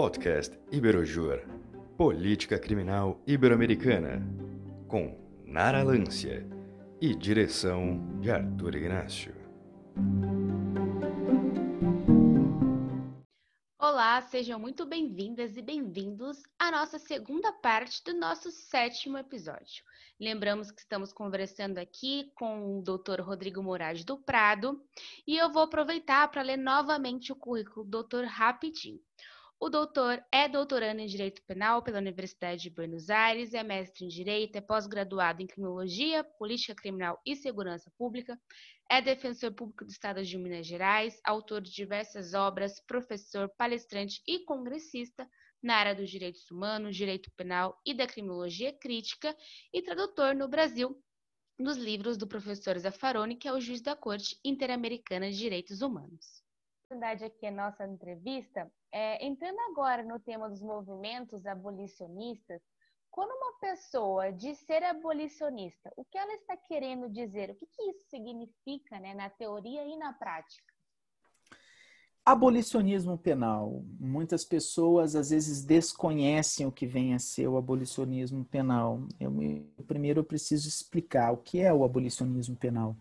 Podcast Iberojur, Política Criminal Ibero-Americana, com Nara Lância e direção de Arthur Ignacio. Olá, sejam muito bem-vindas e bem-vindos à nossa segunda parte do nosso sétimo episódio. Lembramos que estamos conversando aqui com o Dr. Rodrigo Moraes do Prado e eu vou aproveitar para ler novamente o currículo do doutor rapidinho. O doutor é doutorando em Direito Penal pela Universidade de Buenos Aires, é mestre em Direito, é pós-graduado em Criminologia, Política Criminal e Segurança Pública, é defensor público do Estado de Minas Gerais, autor de diversas obras, professor, palestrante e congressista na área dos direitos humanos, direito penal e da criminologia crítica e tradutor no Brasil dos livros do professor Zaffaroni, que é o juiz da Corte Interamericana de Direitos Humanos. A verdade aqui a nossa entrevista é entrando agora no tema dos movimentos abolicionistas, quando uma pessoa diz ser abolicionista, o que ela está querendo dizer? O que, que isso significa né, na teoria e na prática? Abolicionismo penal. Muitas pessoas às vezes desconhecem o que vem a ser o abolicionismo penal. Eu, primeiro eu preciso explicar o que é o abolicionismo penal.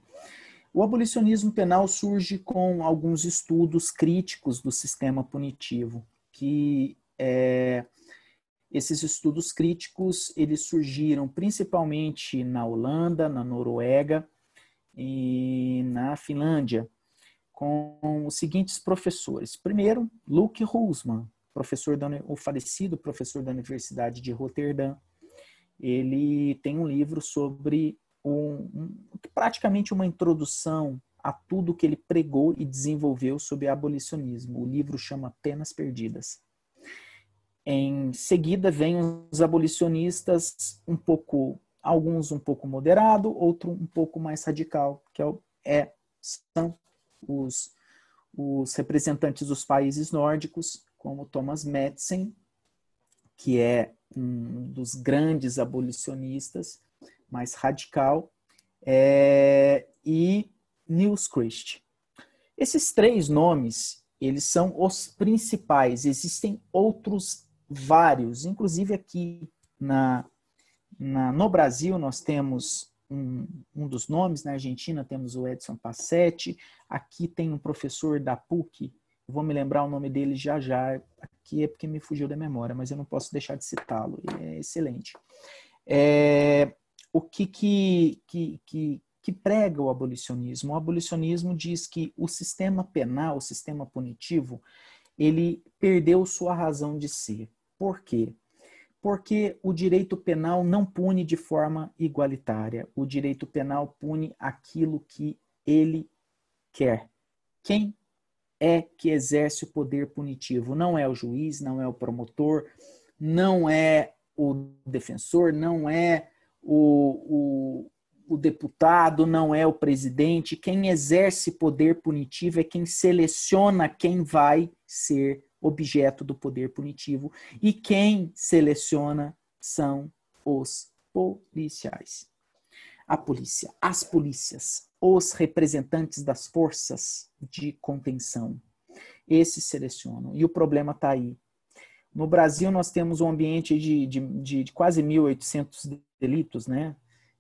O abolicionismo penal surge com alguns estudos críticos do sistema punitivo, que é, esses estudos críticos eles surgiram principalmente na Holanda, na Noruega e na Finlândia com os seguintes professores. Primeiro, Luke Hulsmann, professor da, o falecido professor da Universidade de Roterdã. Ele tem um livro sobre um, praticamente uma introdução a tudo que ele pregou e desenvolveu sobre abolicionismo. O livro chama Penas Perdidas. Em seguida, vêm os abolicionistas um pouco, alguns um pouco moderado, outro um pouco mais radical, que é, é são os, os representantes dos países nórdicos, como Thomas Madsen, que é um dos grandes abolicionistas, mais radical, é, e Niels Christ. Esses três nomes, eles são os principais. Existem outros vários, inclusive aqui na, na no Brasil nós temos um, um dos nomes, na Argentina temos o Edson Passetti, aqui tem um professor da PUC, vou me lembrar o nome dele já já, aqui é porque me fugiu da memória, mas eu não posso deixar de citá-lo, é excelente. É, o que, que, que, que, que prega o abolicionismo? O abolicionismo diz que o sistema penal, o sistema punitivo, ele perdeu sua razão de ser. Por quê? porque o direito penal não pune de forma igualitária. O direito penal pune aquilo que ele quer. Quem é que exerce o poder punitivo? Não é o juiz, não é o promotor, não é o defensor, não é o, o, o deputado, não é o presidente. Quem exerce poder punitivo é quem seleciona quem vai ser objeto do poder punitivo, e quem seleciona são os policiais. A polícia, as polícias, os representantes das forças de contenção. Esses selecionam. E o problema está aí. No Brasil, nós temos um ambiente de, de, de quase 1.800 delitos, né?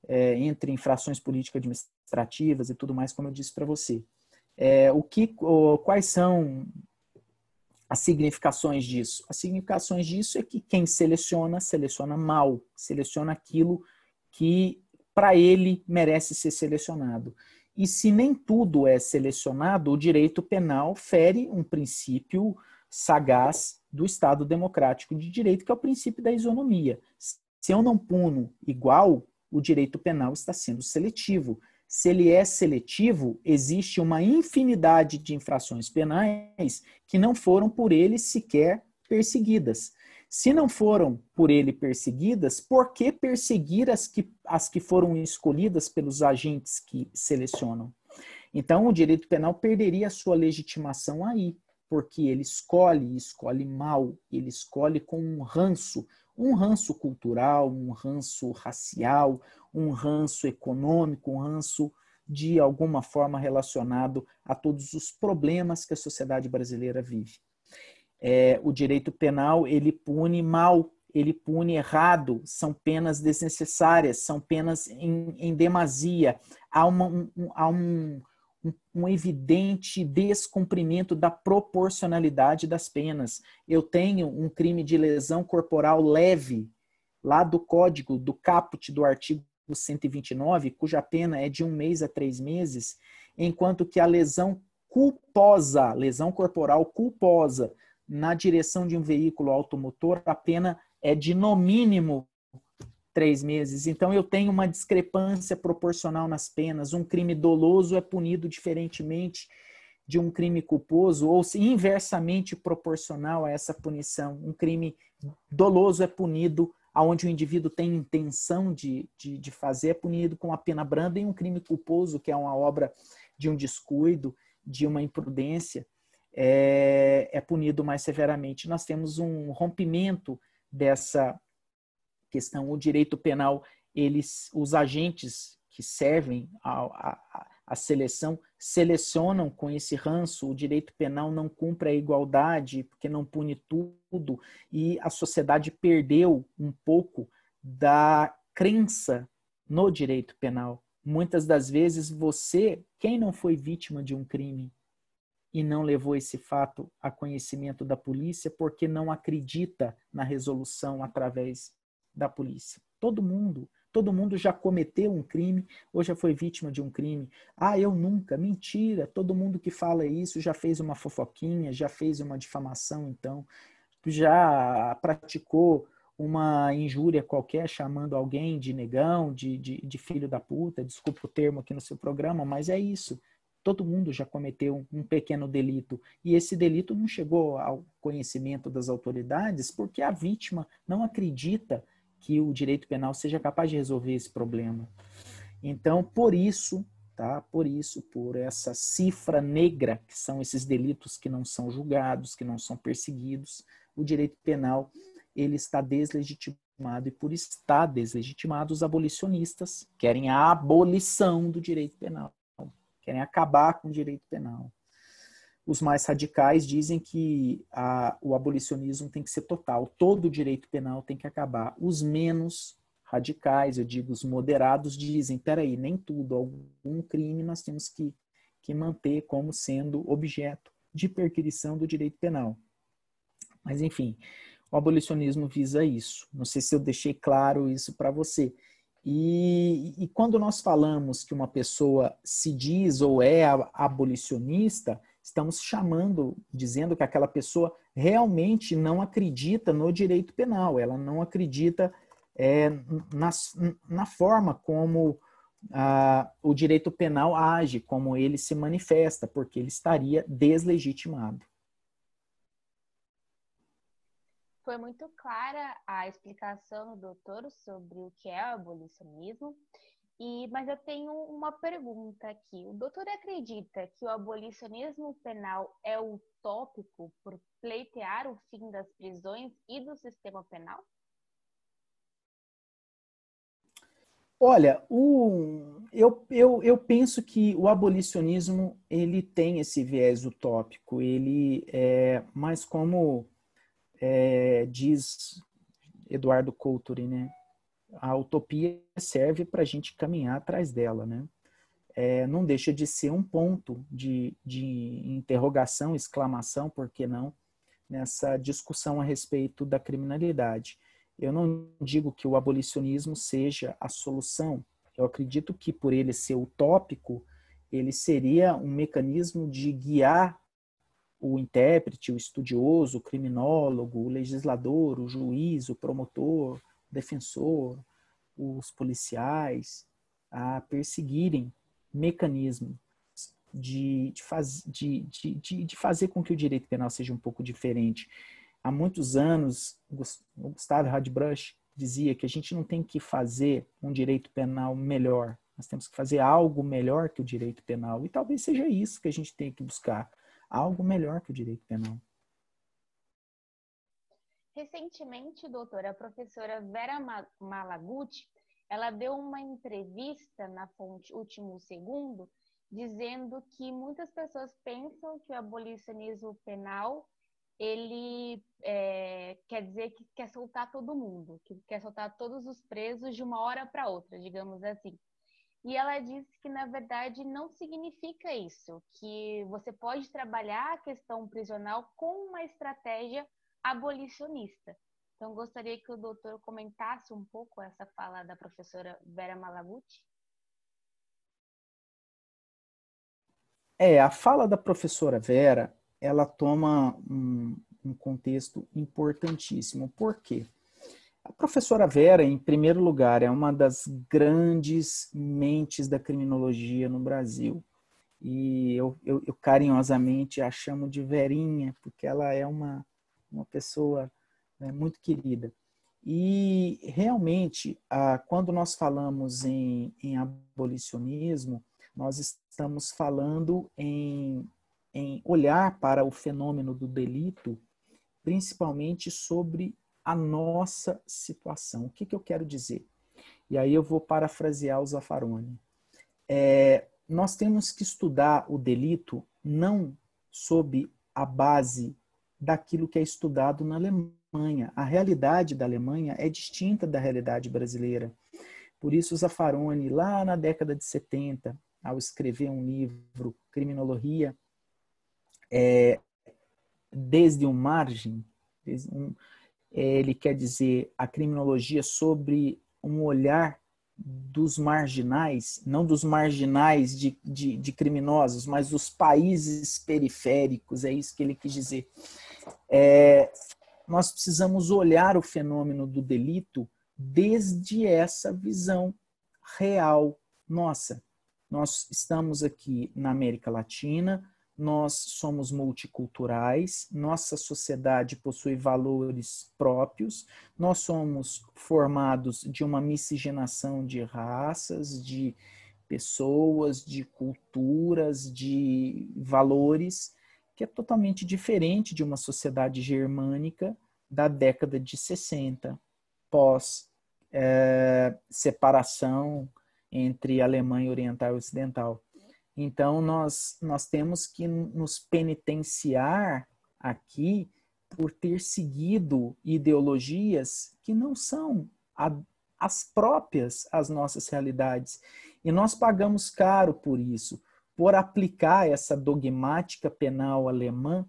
É, entre infrações políticas administrativas e tudo mais, como eu disse para você. É, o que, o, quais são as significações disso? As significações disso é que quem seleciona, seleciona mal, seleciona aquilo que para ele merece ser selecionado. E se nem tudo é selecionado, o direito penal fere um princípio sagaz do Estado democrático de direito, que é o princípio da isonomia. Se eu não puno igual, o direito penal está sendo seletivo se ele é seletivo, existe uma infinidade de infrações penais que não foram por ele sequer perseguidas. Se não foram por ele perseguidas, por que perseguir as que, as que foram escolhidas pelos agentes que selecionam? Então, o direito penal perderia a sua legitimação aí, porque ele escolhe, escolhe mal, ele escolhe com um ranço, um ranço cultural, um ranço racial, um ranço econômico, um ranço de alguma forma relacionado a todos os problemas que a sociedade brasileira vive. É, o direito penal ele pune mal, ele pune errado, são penas desnecessárias, são penas em, em demasia. Há, uma, um, há um, um, evidente descumprimento da proporcionalidade das penas. Eu tenho um crime de lesão corporal leve, lá do código, do caput do artigo 129, cuja pena é de um mês a três meses, enquanto que a lesão culposa, lesão corporal culposa, na direção de um veículo automotor, a pena é de no mínimo três meses. Então eu tenho uma discrepância proporcional nas penas. Um crime doloso é punido diferentemente de um crime culposo, ou se inversamente proporcional a essa punição. Um crime doloso é punido onde o indivíduo tem intenção de, de, de fazer, é punido com a pena branda, e um crime culposo, que é uma obra de um descuido, de uma imprudência, é, é punido mais severamente. Nós temos um rompimento dessa questão. O direito penal, eles, os agentes que servem a, seleção selecionam com esse ranço, o direito penal não cumpre a igualdade, porque não pune tudo, e a sociedade perdeu um pouco da crença no direito penal. Muitas das vezes você, quem não foi vítima de um crime e não levou esse fato a conhecimento da polícia porque não acredita na resolução através da polícia? Todo mundo Todo mundo já cometeu um crime ou já foi vítima de um crime. Ah, eu nunca. Mentira. Todo mundo que fala isso já fez uma fofoquinha, já fez uma difamação, então. Já praticou uma injúria qualquer, chamando alguém de negão, de, de, de filho da puta. Desculpa o termo aqui no seu programa, mas é isso. Todo mundo já cometeu um pequeno delito. E esse delito não chegou ao conhecimento das autoridades porque a vítima não acredita que o direito penal seja capaz de resolver esse problema. Então, por isso, tá? Por isso, por essa cifra negra, que são esses delitos que não são julgados, que não são perseguidos, o direito penal ele está deslegitimado e por estar deslegitimado, os abolicionistas querem a abolição do direito penal, querem acabar com o direito penal. Os mais radicais dizem que a, o abolicionismo tem que ser total, todo o direito penal tem que acabar. Os menos radicais, eu digo os moderados, dizem: peraí, nem tudo, algum crime nós temos que, que manter como sendo objeto de perquisição do direito penal. Mas, enfim, o abolicionismo visa isso. Não sei se eu deixei claro isso para você. E, e, quando nós falamos que uma pessoa se diz ou é abolicionista, estamos chamando, dizendo que aquela pessoa realmente não acredita no direito penal, ela não acredita é, na, na forma como ah, o direito penal age, como ele se manifesta, porque ele estaria deslegitimado. Foi muito clara a explicação do doutor sobre o que é o abolicionismo. E, mas eu tenho uma pergunta aqui. O doutor acredita que o abolicionismo penal é utópico por pleitear o fim das prisões e do sistema penal? Olha, o, eu, eu, eu penso que o abolicionismo ele tem esse viés utópico. Ele é, mas como é, diz Eduardo Couturi, né? A utopia serve para a gente caminhar atrás dela, né? É, não deixa de ser um ponto de, de interrogação, exclamação, por que não, nessa discussão a respeito da criminalidade. Eu não digo que o abolicionismo seja a solução. Eu acredito que, por ele ser utópico, ele seria um mecanismo de guiar o intérprete, o estudioso, o criminólogo, o legislador, o juiz, o promotor, defensor, os policiais, a perseguirem mecanismos de, de, faz, de, de, de, fazer com que o direito penal seja um pouco diferente. Há muitos anos, o Gustavo Radbrush dizia que a gente não tem que fazer um direito penal melhor, nós temos que fazer algo melhor que o direito penal. E talvez seja isso que a gente tem que buscar, algo melhor que o direito penal. Recentemente, doutora, a professora Vera Malaguti, ela deu uma entrevista na fonte Último Segundo, dizendo que muitas pessoas pensam que o abolicionismo penal ele é, quer dizer que quer soltar todo mundo, que quer soltar todos os presos de uma hora para outra, digamos assim. E ela disse que, na verdade, não significa isso, que você pode trabalhar a questão prisional com uma estratégia abolicionista. Então, gostaria que o doutor comentasse um pouco essa fala da professora Vera Malaguti. É, a fala da professora Vera, ela toma um, um contexto importantíssimo. Por quê? A professora Vera, em primeiro lugar, é uma das grandes mentes da criminologia no Brasil. E eu, eu, eu carinhosamente a chamo de Verinha, porque ela é uma, uma pessoa né, muito querida. E realmente, ah, quando nós falamos em, em abolicionismo, nós estamos falando em, em olhar para o fenômeno do delito, principalmente sobre a nossa situação. O que, que eu quero dizer? E aí eu vou parafrasear o Zaffaroni. É, nós temos que estudar o delito não sob a base daquilo que é estudado na Alemanha. A realidade da Alemanha é distinta da realidade brasileira. Por isso, o Zaffaroni, lá na década de 70, ao escrever um livro, Criminologia, é, desde um margem, desde um, é, ele quer dizer a criminologia sobre um olhar dos marginais, não dos marginais de, de, de, criminosos, mas dos países periféricos, é isso que ele quis dizer. É, nós precisamos olhar o fenômeno do delito desde essa visão real nossa. Nós estamos aqui na América Latina, nós somos multiculturais, nossa sociedade possui valores próprios, nós somos formados de uma miscigenação de raças, de pessoas, de culturas, de valores, que é totalmente diferente de uma sociedade germânica da década de 60, pós é, separação entre Alemanha Oriental e Ocidental. Então, nós, nós temos que nos penitenciar aqui por ter seguido ideologias que não são a, as próprias às nossas realidades. E nós pagamos caro por isso, por aplicar essa dogmática penal alemã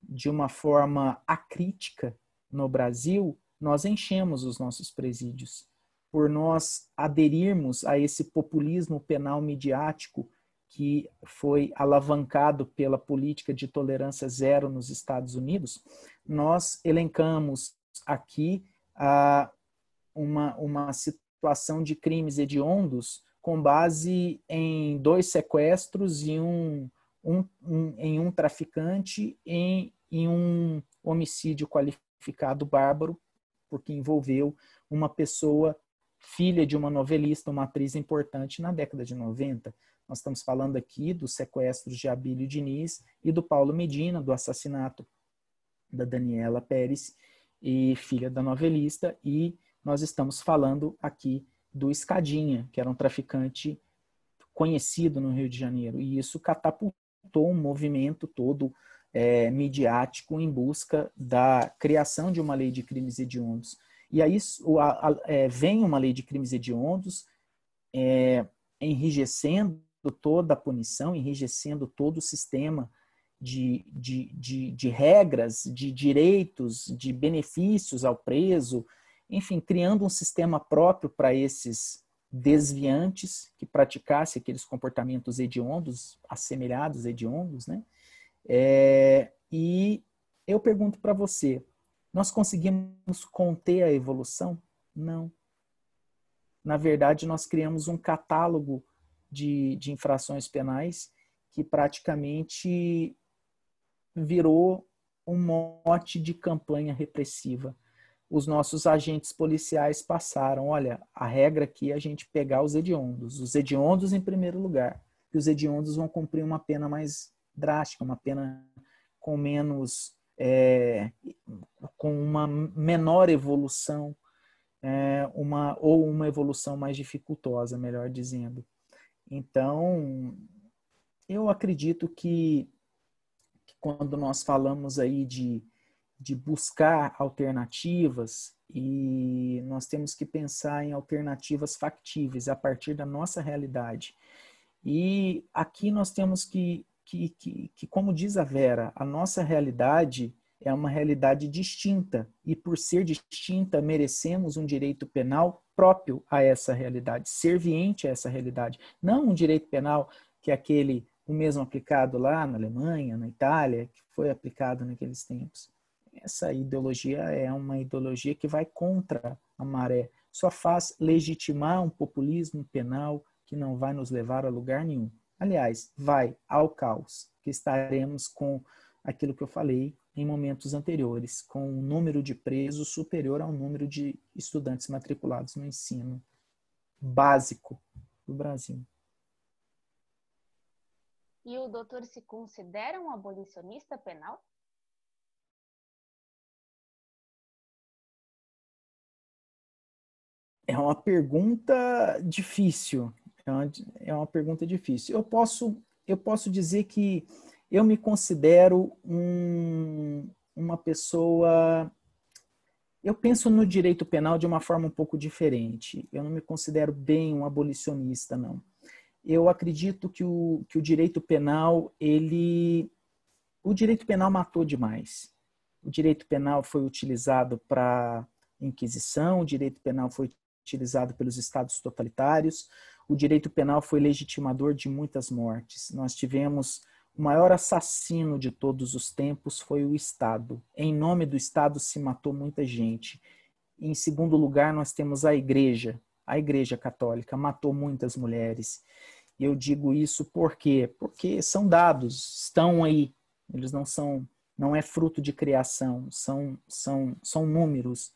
de uma forma acrítica no Brasil, nós enchemos os nossos presídios por nós aderirmos a esse populismo penal midiático que foi alavancado pela política de tolerância zero nos Estados Unidos, nós elencamos aqui ah, uma, uma situação de crimes hediondos com base em dois sequestros e um, um, um em um traficante em, em um homicídio qualificado bárbaro, porque envolveu uma pessoa filha de uma novelista, uma atriz importante na década de 90. Nós estamos falando aqui dos sequestros de Abílio Diniz e do Paulo Medina, do assassinato da Daniela Pérez, e filha da novelista, e nós estamos falando aqui do Escadinha, que era um traficante conhecido no Rio de Janeiro, e isso catapultou um movimento todo é, midiático em busca da criação de uma lei de crimes hediondos. E aí a, a, é, vem uma lei de crimes hediondos, é, enrijecendo toda a punição, enrijecendo todo o sistema de, de, de, de regras, de direitos, de benefícios ao preso, enfim, criando um sistema próprio para esses desviantes que praticassem aqueles comportamentos hediondos, assemelhados hediondos, né? É, e eu pergunto para você, nós conseguimos conter a evolução? Não. Na verdade, nós criamos um catálogo de, de infrações penais que praticamente virou um mote de campanha repressiva. Os nossos agentes policiais passaram, olha, a regra aqui é a gente pegar os hediondos, os hediondos em primeiro lugar, que os hediondos vão cumprir uma pena mais drástica, uma pena com menos é, com uma menor evolução, é, uma, ou uma evolução mais dificultosa, melhor dizendo. Então, eu acredito que, que quando nós falamos aí de, de buscar alternativas e nós temos que pensar em alternativas factíveis a partir da nossa realidade. E aqui nós temos que, que, que, que como diz a Vera, a nossa realidade é uma realidade distinta e, por ser distinta, merecemos um direito penal próprio a essa realidade, serviente a essa realidade. Não um direito penal que é aquele, o mesmo aplicado lá na Alemanha, na Itália, que foi aplicado naqueles tempos. Essa ideologia é uma ideologia que vai contra a maré, só faz legitimar um populismo penal que não vai nos levar a lugar nenhum. Aliás, vai ao caos, que estaremos com aquilo que eu falei em momentos anteriores, com um número de presos superior ao número de estudantes matriculados no ensino básico do Brasil. E o doutor se considera um abolicionista penal? É uma pergunta difícil. É uma, é uma pergunta difícil. Eu posso, eu posso dizer que eu me considero um, uma pessoa. Eu penso no direito penal de uma forma um pouco diferente. Eu não me considero bem um abolicionista, não. Eu acredito que o, que o direito penal, ele. O direito penal matou demais. O direito penal foi utilizado para Inquisição, o direito penal foi utilizado pelos estados totalitários, o direito penal foi legitimador de muitas mortes. Nós tivemos o maior assassino de todos os tempos foi o Estado. Em nome do Estado se matou muita gente. Em segundo lugar, nós temos a Igreja. A Igreja Católica matou muitas mulheres. E eu digo isso por quê? Porque são dados, estão aí. Eles não são, não é fruto de criação, são, são, são números.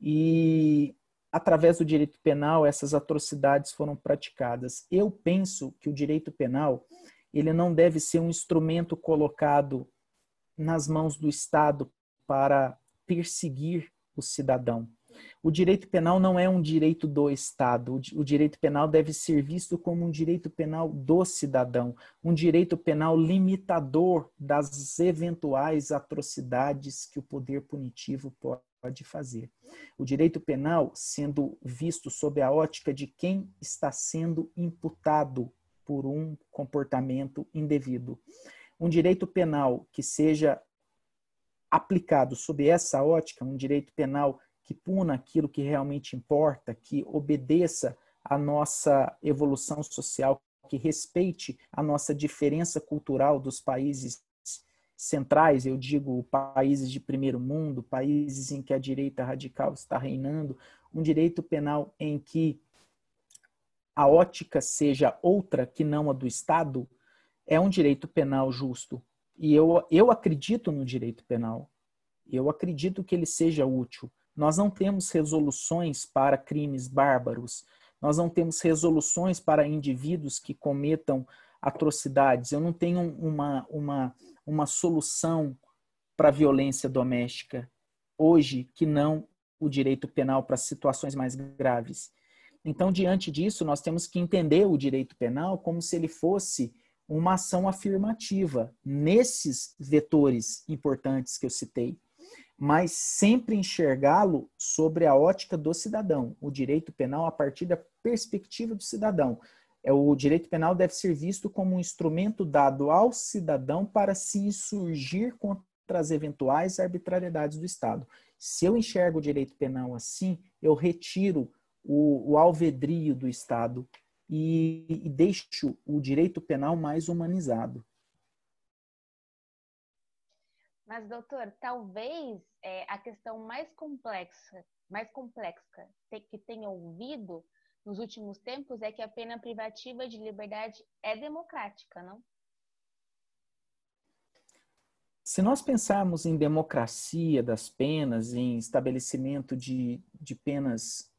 E através do direito penal, essas atrocidades foram praticadas. Eu penso que o direito penal ele não deve ser um instrumento colocado nas mãos do Estado para perseguir o cidadão. O direito penal não é um direito do Estado. O direito penal deve ser visto como um direito penal do cidadão, um direito penal limitador das eventuais atrocidades que o poder punitivo pode fazer. O direito penal sendo visto sob a ótica de quem está sendo imputado por um comportamento indevido. Um direito penal que seja aplicado sob essa ótica, um direito penal que puna aquilo que realmente importa, que obedeça à nossa evolução social, que respeite a nossa diferença cultural dos países centrais, eu digo países de primeiro mundo, países em que a direita radical está reinando, um direito penal em que a ótica seja outra que não a do Estado, é um direito penal justo. E eu, eu acredito no direito penal. Eu acredito que ele seja útil. Nós não temos resoluções para crimes bárbaros. Nós não temos resoluções para indivíduos que cometam atrocidades. Eu não tenho uma, uma, uma solução para a violência doméstica hoje que não o direito penal para situações mais graves. Então, diante disso, nós temos que entender o direito penal como se ele fosse uma ação afirmativa nesses vetores importantes que eu citei, mas sempre enxergá-lo sobre a ótica do cidadão, o direito penal a partir da perspectiva do cidadão. É o direito penal deve ser visto como um instrumento dado ao cidadão para se insurgir contra as eventuais arbitrariedades do Estado. Se eu enxergo o direito penal assim, eu retiro o, o alvedrio do Estado e, e deixo o direito penal mais humanizado. Mas, doutor, talvez é, a questão mais complexa, mais complexa que tenha ouvido nos últimos tempos é que a pena privativa de liberdade é democrática, não? Se nós pensarmos em democracia das penas, em estabelecimento de, de penas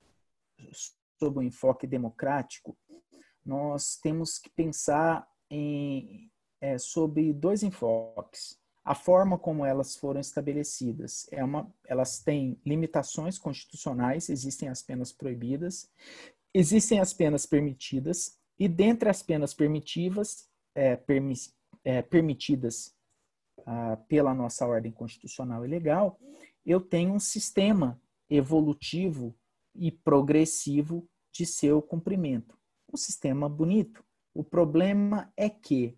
sob o enfoque democrático, nós temos que pensar em, é, sobre dois enfoques. A forma como elas foram estabelecidas é uma, elas têm limitações constitucionais, existem as penas proibidas, existem as penas permitidas e dentre as penas permitivas, é, permi, é, permitidas ah, pela nossa ordem constitucional e legal, eu tenho um sistema evolutivo e progressivo de seu cumprimento. Um sistema bonito. O problema é que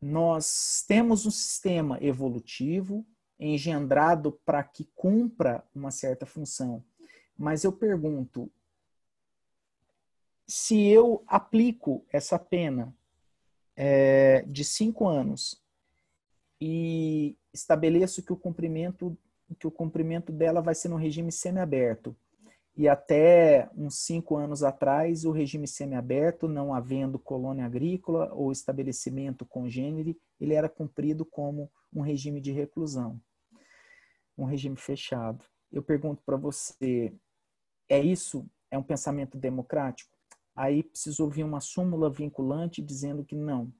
nós temos um sistema evolutivo engendrado para que cumpra uma certa função. Mas eu pergunto, se eu aplico essa pena é, de cinco anos e estabeleço que o cumprimento que o cumprimento dela vai ser no regime semiaberto e até uns cinco anos atrás o regime semiaberto, não havendo colônia agrícola ou estabelecimento congênere, ele era cumprido como um regime de reclusão, um regime fechado. Eu pergunto para você, é isso? É um pensamento democrático? Aí precisa ouvir uma súmula vinculante dizendo que não,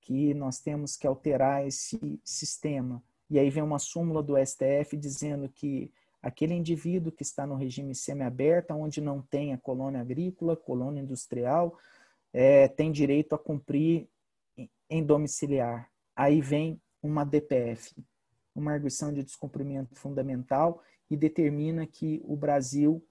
que nós temos que alterar esse sistema. E aí vem uma súmula do STF dizendo que aquele indivíduo que está no regime semiaberto, onde não tem a colônia agrícola, colônia industrial, é, tem direito a cumprir em domiciliar. Aí vem uma DPF, uma arguição de descumprimento fundamental, e determina que o Brasil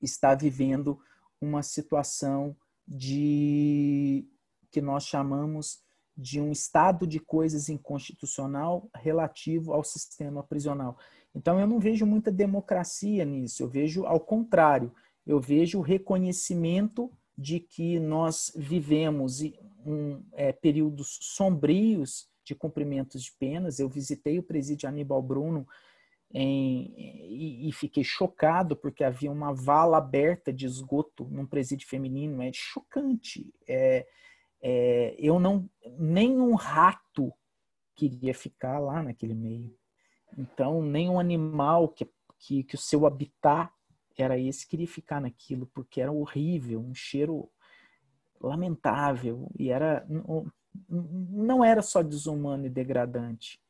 está vivendo uma situação de que nós chamamos de um estado de coisas inconstitucional relativo ao sistema prisional. Então eu não vejo muita democracia nisso, eu vejo ao contrário, eu vejo o reconhecimento de que nós vivemos um, é, períodos sombrios de cumprimentos de penas. Eu visitei o presídio Aníbal Bruno em, e, e, fiquei chocado porque havia uma vala aberta de esgoto num presídio feminino. É chocante. É, é, eu não nenhum rato queria ficar lá naquele meio. Então, nenhum animal que, que, que o seu habitat era esse queria ficar naquilo, porque era horrível, um cheiro lamentável e era não, era só desumano e degradante,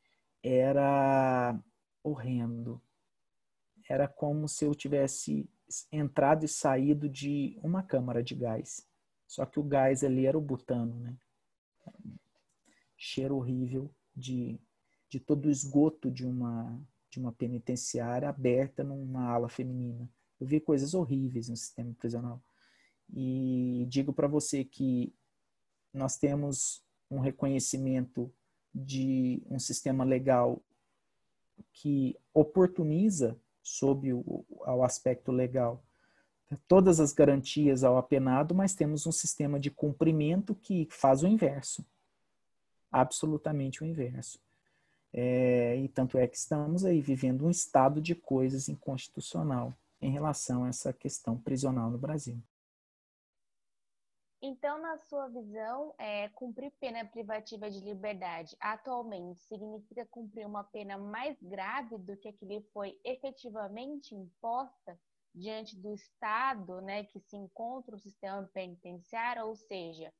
era horrendo. Era como se eu tivesse entrado e saído de uma câmara de gás. Só que o gás ali era o butano, né? Cheiro horrível de, de todo o esgoto de uma, de uma penitenciária aberta numa ala feminina. Eu vi coisas horríveis no sistema prisional. E digo para você que nós temos um reconhecimento de um sistema legal que oportuniza, sob o, o aspecto legal, todas as garantias ao apenado, mas temos um sistema de cumprimento que faz o inverso. Absolutamente o inverso. É, e tanto é que estamos aí vivendo um estado de coisas inconstitucional em relação a essa questão prisional no Brasil. Então, na sua visão, é, cumprir pena privativa de liberdade atualmente significa cumprir uma pena mais grave do que a que lhe foi efetivamente imposta diante do Estado né, que se encontra o sistema penitenciário, ou seja,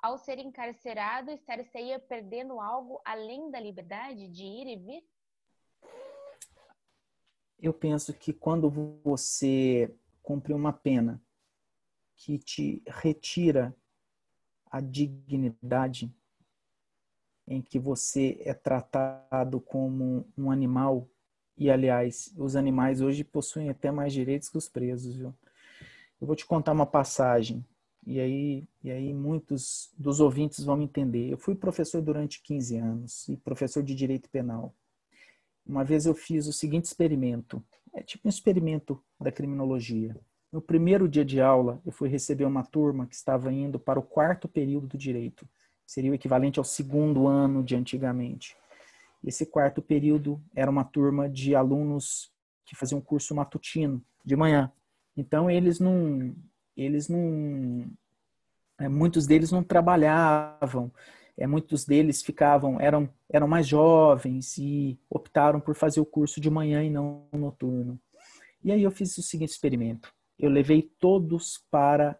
ao ser encarcerado, estaria perdendo algo além da liberdade de ir e vir? Eu penso que quando você cumpre uma pena que te retira a dignidade, em que você é tratado como um animal. E, aliás, os animais hoje possuem até mais direitos que os presos, viu? Eu vou te contar uma passagem, e aí, e aí muitos dos ouvintes vão entender. Eu fui professor durante 15 anos, e professor de direito penal. Uma vez eu fiz o seguinte experimento, é tipo um experimento da criminologia. No primeiro dia de aula, eu fui receber uma turma que estava indo para o quarto período do direito. Seria o equivalente ao segundo ano de antigamente. Esse quarto período era uma turma de alunos que faziam um curso matutino de manhã. Então eles não, eles não, é, muitos deles não trabalhavam. É, muitos deles ficavam, eram, eram mais jovens e optaram por fazer o curso de manhã e não noturno. E aí eu fiz o seguinte experimento eu levei todos para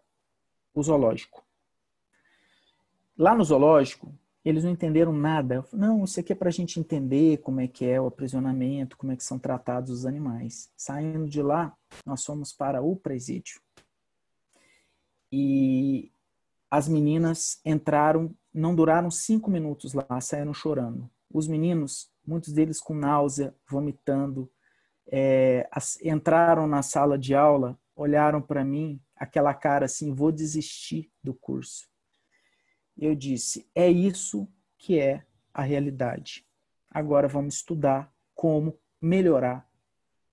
o zoológico. Lá no zoológico, eles não entenderam nada. Não, isso aqui é para a gente entender como é que é o aprisionamento, como é que são tratados os animais. Saindo de lá, nós fomos para o presídio. E as meninas entraram, não duraram cinco minutos lá, saíram chorando. Os meninos, muitos deles com náusea, vomitando, é, as, entraram na sala de aula, olharam para mim, aquela cara assim, vou desistir do curso. Eu disse, é isso que é a realidade. Agora vamos estudar como melhorar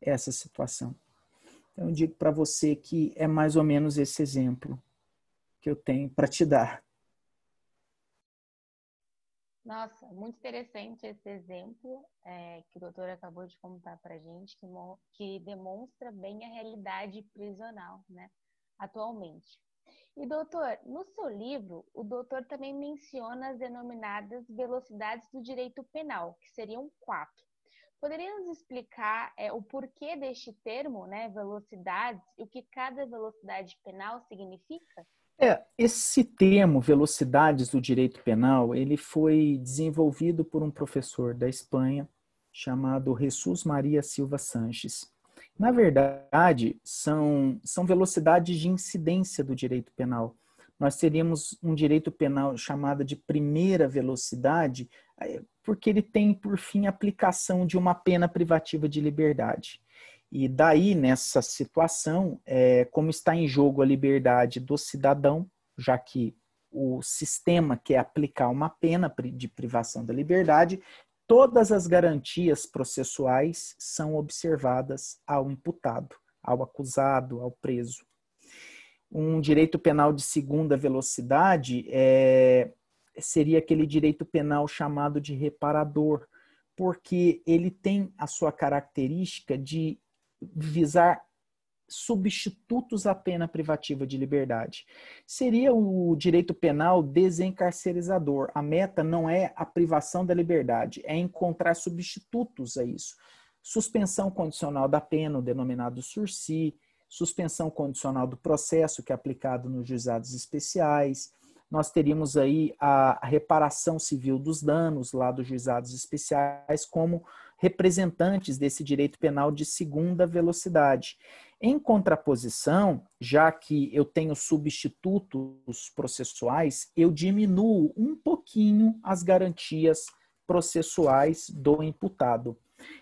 essa situação. Então, eu digo para você que é mais ou menos esse exemplo que eu tenho para te dar. Nossa, muito interessante esse exemplo é, que o doutor acabou de contar para gente, que, que demonstra bem a realidade prisional, né, atualmente. E, doutor, no seu livro, o doutor também menciona as denominadas velocidades do direito penal, que seriam quatro. Poderia nos explicar é, o porquê deste termo, né, velocidades, e o que cada velocidade penal significa? É, esse termo, velocidades do direito penal, ele foi desenvolvido por um professor da Espanha chamado Jesus Maria Silva Sanches. Na verdade, são, são velocidades de incidência do direito penal. Nós teríamos um direito penal chamado de primeira velocidade, eh, porque ele tem, por fim, a aplicação de uma pena privativa de liberdade. E daí, nessa situação, é, como está em jogo a liberdade do cidadão, já que o sistema quer aplicar uma pena de privação da liberdade, todas as garantias processuais são observadas ao imputado, ao acusado, ao preso. Um direito penal de segunda velocidade é, seria aquele direito penal chamado de reparador, porque ele tem a sua característica de visar substitutos à pena privativa de liberdade. Seria o direito penal desencarcerizador. A meta não é a privação da liberdade, é encontrar substitutos a isso. Suspensão condicional da pena, o denominado sursi, suspensão condicional do processo, que é aplicado nos juizados especiais. Nós teríamos aí a reparação civil dos danos lá dos juizados especiais como representantes desse direito penal de segunda velocidade. Em contraposição, já que eu tenho substitutos processuais, eu diminuo um pouquinho as garantias processuais do imputado.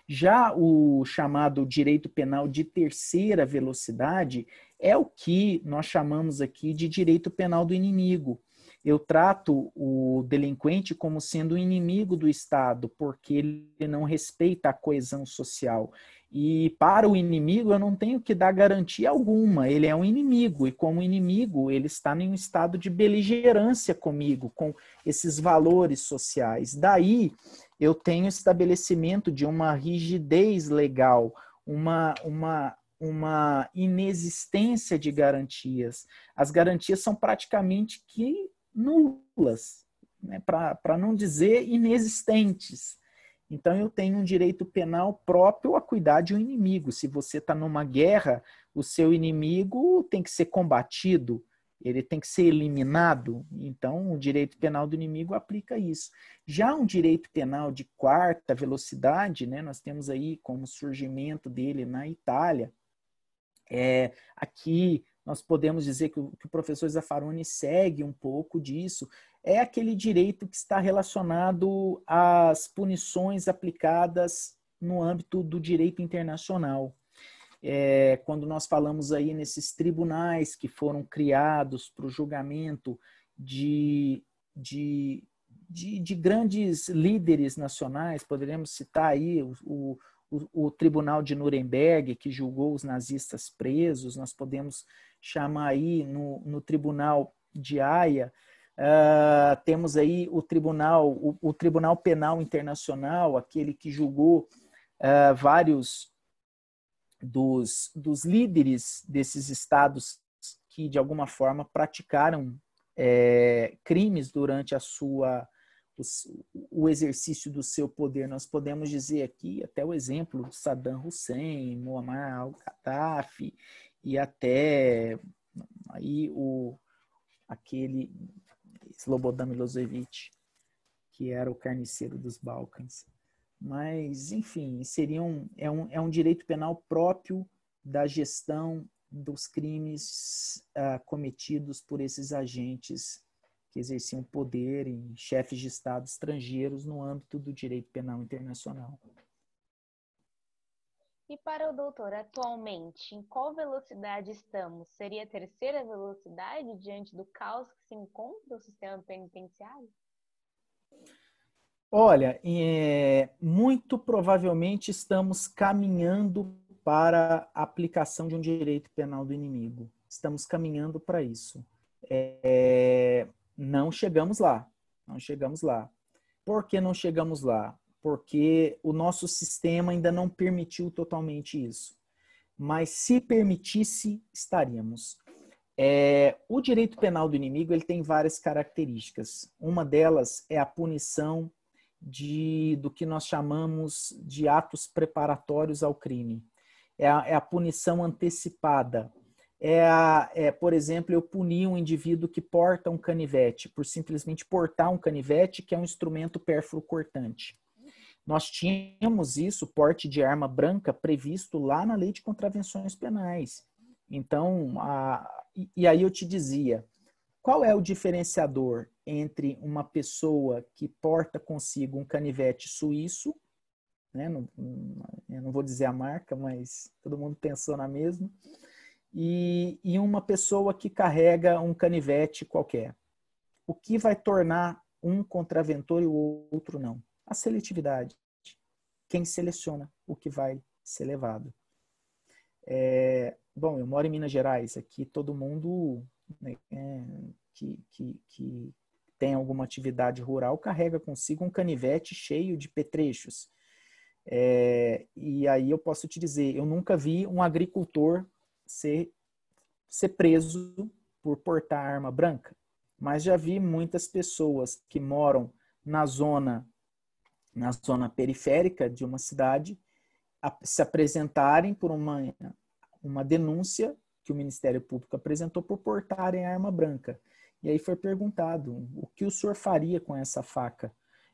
Já o chamado direito penal de terceira velocidade é o que nós chamamos aqui de direito penal do inimigo eu trato o delinquente como sendo inimigo do Estado, porque ele não respeita a coesão social. E para o inimigo eu não tenho que dar garantia alguma, ele é um inimigo, e como inimigo ele está em um estado de beligerância comigo, com esses valores sociais. Daí eu tenho estabelecimento de uma rigidez legal, uma, uma, uma inexistência de garantias. As garantias são praticamente que nulas, né, para não dizer inexistentes. Então, eu tenho um direito penal próprio a cuidar de um inimigo. Se você está numa guerra, o seu inimigo tem que ser combatido, ele tem que ser eliminado. Então, o direito penal do inimigo aplica isso. Já um direito penal de quarta velocidade, né, nós temos aí como surgimento dele na Itália. É, aqui nós podemos dizer que o, que o professor Zaffaroni segue um pouco disso, é aquele direito que está relacionado às punições aplicadas no âmbito do direito internacional. É, quando nós falamos aí nesses tribunais que foram criados para o julgamento de, de, de, de, grandes líderes nacionais, poderíamos citar aí o, o, o, Tribunal de Nuremberg, que julgou os nazistas presos, nós podemos chama aí no, no Tribunal de Haia, uh, temos aí o Tribunal, o, o, Tribunal Penal Internacional, aquele que julgou uh, vários dos, dos líderes desses estados que, de alguma forma, praticaram é, crimes durante a sua o, o, exercício do seu poder. Nós podemos dizer aqui até o exemplo de Saddam Hussein, Muammar al-Gaddafi e até aí o aquele Slobodan Milosevic, que era o carniceiro dos Balcãs. Mas, enfim, seria um, é, um, é um direito penal próprio da gestão dos crimes uh, cometidos por esses agentes que exerciam poder em chefes de Estado estrangeiros no âmbito do direito penal internacional. E para o doutor, atualmente, em qual velocidade estamos? Seria a terceira velocidade diante do caos que se encontra o sistema penitenciário? Olha, é, muito provavelmente estamos caminhando para a aplicação de um direito penal do inimigo. Estamos caminhando para isso. É, não chegamos lá. Não chegamos lá. Por que não chegamos lá? Porque o nosso sistema ainda não permitiu totalmente isso. Mas se permitisse, estaríamos. É, o direito penal do inimigo ele tem várias características. Uma delas é a punição de, do que nós chamamos de atos preparatórios ao crime. É a, é a punição antecipada. É, a, é, por exemplo, eu punir um indivíduo que porta um canivete, por simplesmente portar um canivete, que é um instrumento pérfuro cortante. Nós tínhamos isso, porte de arma branca, previsto lá na lei de contravenções penais. Então, a, e, aí eu te dizia, qual é o diferenciador entre uma pessoa que porta consigo um canivete suíço, né? não, não vou dizer a marca, mas todo mundo pensou na mesma, e, e uma pessoa que carrega um canivete qualquer? O que vai tornar um contraventor e o outro não? A seletividade. Quem seleciona o que vai ser levado. É, bom, eu moro em Minas Gerais, aqui todo mundo né, é, que, que, que tem alguma atividade rural carrega consigo um canivete cheio de petrechos. É, e aí eu posso te dizer, eu nunca vi um agricultor ser, ser preso por portar arma branca, mas já vi muitas pessoas que moram na zona na zona periférica de uma cidade a, se apresentarem por uma uma denúncia que o Ministério Público apresentou por portarem arma branca. E aí foi perguntado: o que o senhor faria com essa faca?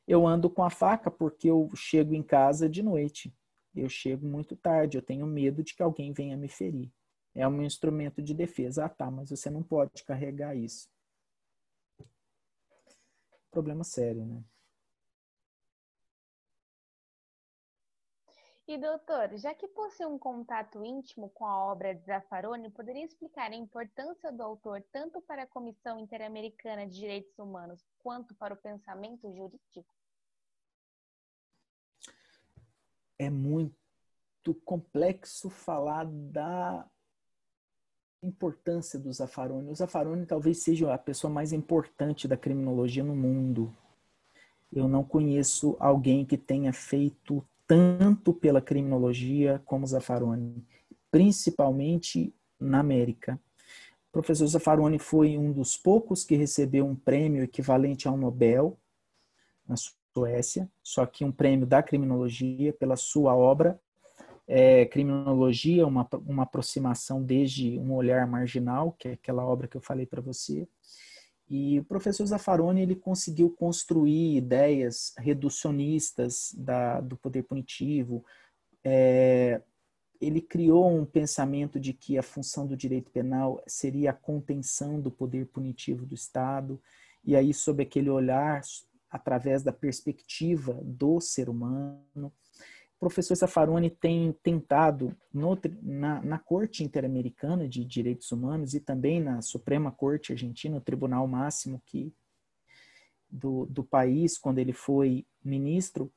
Eu ando com a faca porque eu chego em casa de noite. Eu chego muito tarde, eu tenho medo de que alguém venha me ferir. É um instrumento de defesa. Ah, tá, mas você não pode carregar isso. Problema sério, né? E doutor, já que possui um contato íntimo com a obra de Zaffaroni, poderia explicar a importância do autor tanto para a Comissão Interamericana de Direitos Humanos quanto para o pensamento jurídico? É muito complexo falar da importância do Zaffaroni. O Zaffaroni talvez seja a pessoa mais importante da criminologia no mundo. Eu não conheço alguém que tenha feito tanto pela criminologia como Zaffaroni, principalmente na América. O professor Zaffaroni foi um dos poucos que recebeu um prêmio equivalente ao Nobel na Suécia, só que um prêmio da criminologia pela sua obra é, Criminologia, uma, uma aproximação desde um olhar marginal, que é aquela obra que eu falei para você, e o professor Zaffaroni ele conseguiu construir ideias reducionistas da, do poder punitivo. É, ele criou um pensamento de que a função do direito penal seria a contenção do poder punitivo do Estado. E aí, sob aquele olhar, através da perspectiva do ser humano, professor Zaffaroni tem tentado no, na, na, Corte Interamericana de Direitos Humanos e também na Suprema Corte Argentina, o tribunal máximo que, do, do país, quando ele foi ministro,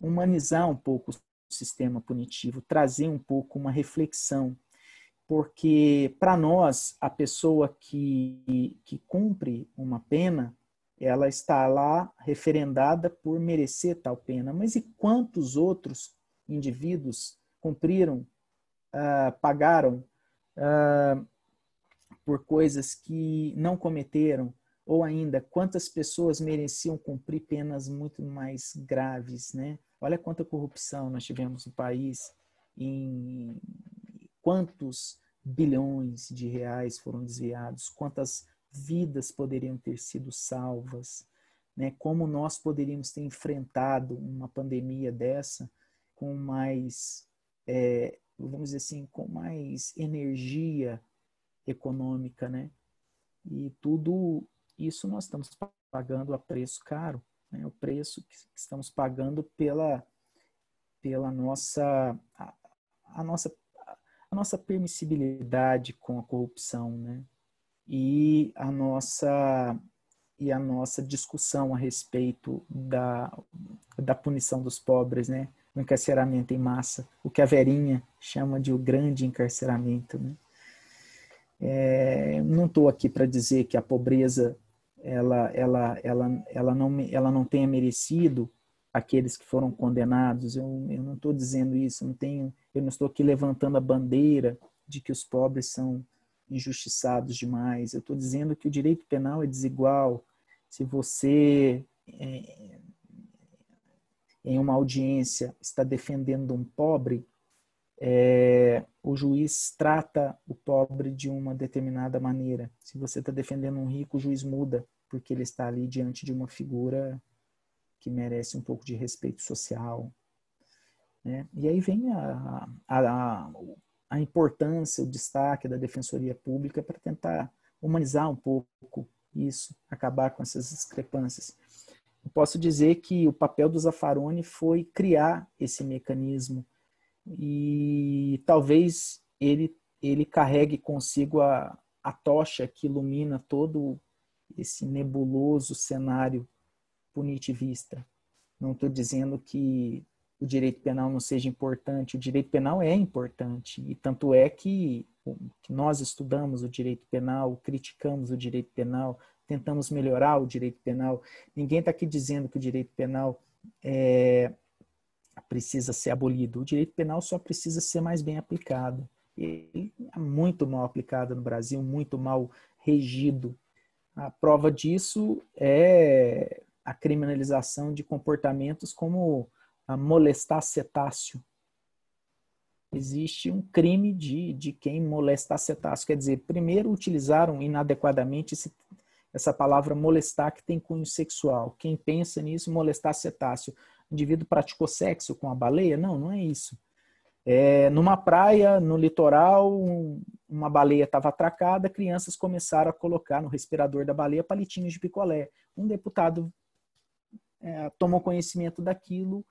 humanizar um pouco o sistema punitivo, trazer um pouco uma reflexão, porque para nós, a pessoa que, que cumpre uma pena, ela está lá referendada por merecer tal pena. Mas e quantos outros indivíduos cumpriram, uh, pagaram uh, por coisas que não cometeram, ou ainda quantas pessoas mereciam cumprir penas muito mais graves, né? Olha quanta corrupção nós tivemos no país, em quantos bilhões de reais foram desviados, quantas vidas poderiam ter sido salvas, né? Como nós poderíamos ter enfrentado uma pandemia dessa com mais, é, vamos dizer assim, com mais energia econômica, né? E tudo Isso nós estamos pagando a preço caro, né? o preço que estamos pagando pela, pela nossa, a, a nossa, a nossa permissibilidade com a corrupção, né? E a nossa e a nossa discussão a respeito da, da punição dos pobres, né? O encarceramento em massa, o que a Verinha chama de o grande encarceramento, né? É, não estou aqui para dizer que a pobreza ela, ela, ela, ela, não, ela não tenha merecido aqueles que foram condenados. Eu, eu não estou dizendo isso, não tenho, eu não estou aqui levantando a bandeira de que os pobres são injustiçados demais. Eu estou dizendo que o direito penal é desigual. Se você, é, em uma audiência, está defendendo um pobre, é, o juiz trata o pobre de uma determinada maneira. Se você está defendendo um rico, o juiz muda, porque ele está ali diante de uma figura que merece um pouco de respeito social. Né? E aí vem a, a, a importância, o destaque da Defensoria Pública para tentar humanizar um pouco isso, acabar com essas discrepâncias. Eu posso dizer que o papel do Zaffaroni foi criar esse mecanismo e talvez ele, ele carregue consigo a, a tocha que ilumina todo esse nebuloso cenário punitivista. Não estou dizendo que o direito penal não seja importante, o direito penal é importante, e tanto é que, que nós estudamos o direito penal, criticamos o direito penal, tentamos melhorar o direito penal. Ninguém está aqui dizendo que o direito penal é, precisa ser abolido. O direito penal só precisa ser mais bem aplicado. Ele é muito mal aplicado no Brasil, muito mal regido. A prova disso é a criminalização de comportamentos como a molestar cetáceo. Existe um crime de, de quem molestar cetáceo. Quer dizer, primeiro utilizaram inadequadamente esse, essa palavra molestar que tem cunho sexual. Quem pensa nisso, molestar cetáceo indivíduo praticou sexo com a baleia? Não, não é isso. É, numa praia, no litoral, uma baleia estava atracada, crianças começaram a colocar no respirador da baleia palitinhos de picolé. Um deputado é, tomou conhecimento daquilo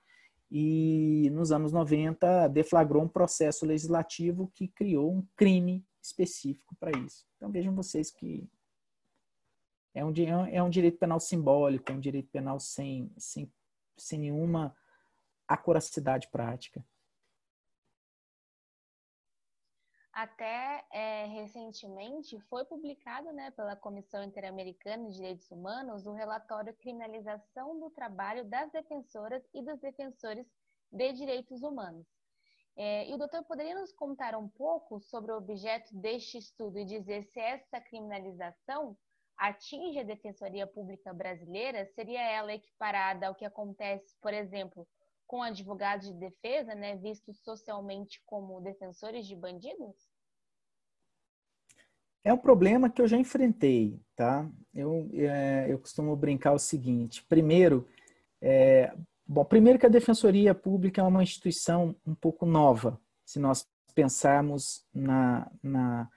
e, nos anos 90, deflagrou um processo legislativo que criou um crime específico para isso. Então, vejam vocês que é um, é um direito penal simbólico, é um direito penal sem, sem sem nenhuma acuracidade prática. Até é, recentemente foi publicado né, pela Comissão Interamericana de Direitos Humanos o relatório Criminalização do Trabalho das Defensoras e dos Defensores de Direitos Humanos. É, e o doutor poderia nos contar um pouco sobre o objeto deste estudo e dizer se essa criminalização atinge a Defensoria Pública Brasileira, seria ela equiparada ao que acontece, por exemplo, com advogados de defesa, né, vistos socialmente como defensores de bandidos? É um problema que eu já enfrentei, tá? Eu, é, eu costumo brincar o seguinte: primeiro, é, bom, primeiro que a Defensoria Pública é uma instituição um pouco nova, se nós pensarmos na, na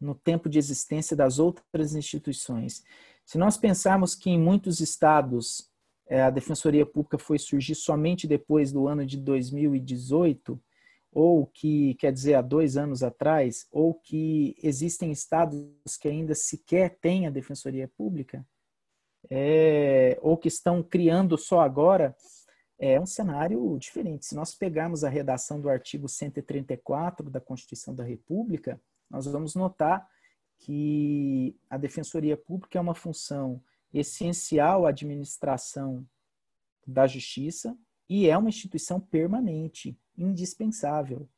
no tempo de existência das outras instituições. Se nós pensarmos que em muitos estados é, a Defensoria Pública foi surgir somente depois do ano de 2018, ou que, quer dizer, há dois anos atrás, ou que existem estados que ainda sequer têm a Defensoria Pública, é, ou que estão criando só agora, é um cenário diferente. Se nós pegarmos a redação do artigo 134 da Constituição da República, nós vamos notar que a Defensoria Pública é uma função essencial à administração da justiça e é uma instituição permanente, indispensável.